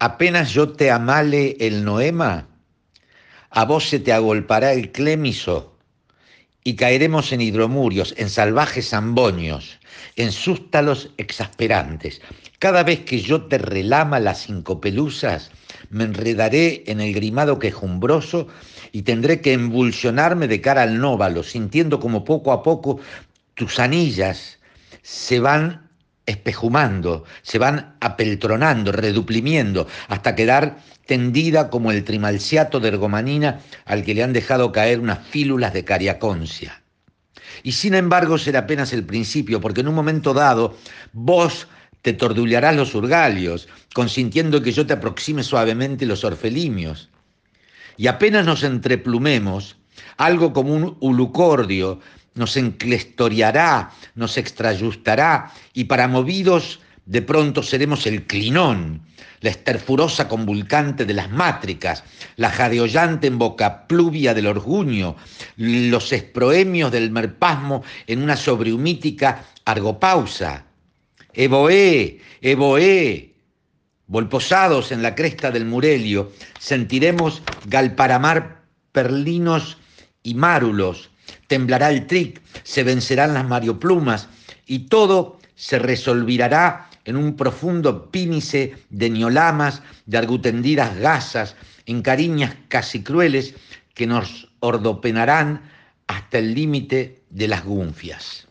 apenas yo te amale el noema, a vos se te agolpará el clémiso y caeremos en hidromurios, en salvajes ambonios, en sústalos exasperantes. Cada vez que yo te relama las cinco pelusas, me enredaré en el grimado quejumbroso y tendré que embulsionarme de cara al nóvalo, sintiendo como poco a poco tus anillas se van espejumando, se van apeltronando, reduplimiendo, hasta quedar tendida como el trimalciato de ergomanina al que le han dejado caer unas fílulas de cariaconcia. Y sin embargo será apenas el principio, porque en un momento dado vos te tordulearás los urgalios, consintiendo que yo te aproxime suavemente los orfelimios. Y apenas nos entreplumemos, algo como un ulucordio nos enclestoriará, nos extrayustará, y para movidos de pronto seremos el clinón, la esterfurosa convulcante de las mátricas, la jadeollante en boca pluvia del orguño, los esproemios del merpasmo en una sobrehumítica argopausa. Evoé, Evoé, volposados en la cresta del Murelio, sentiremos galparamar perlinos y márulos, temblará el tric, se vencerán las marioplumas y todo se resolvirá en un profundo pínice de niolamas, de argutendidas gasas, en cariñas casi crueles que nos ordopenarán hasta el límite de las gunfias.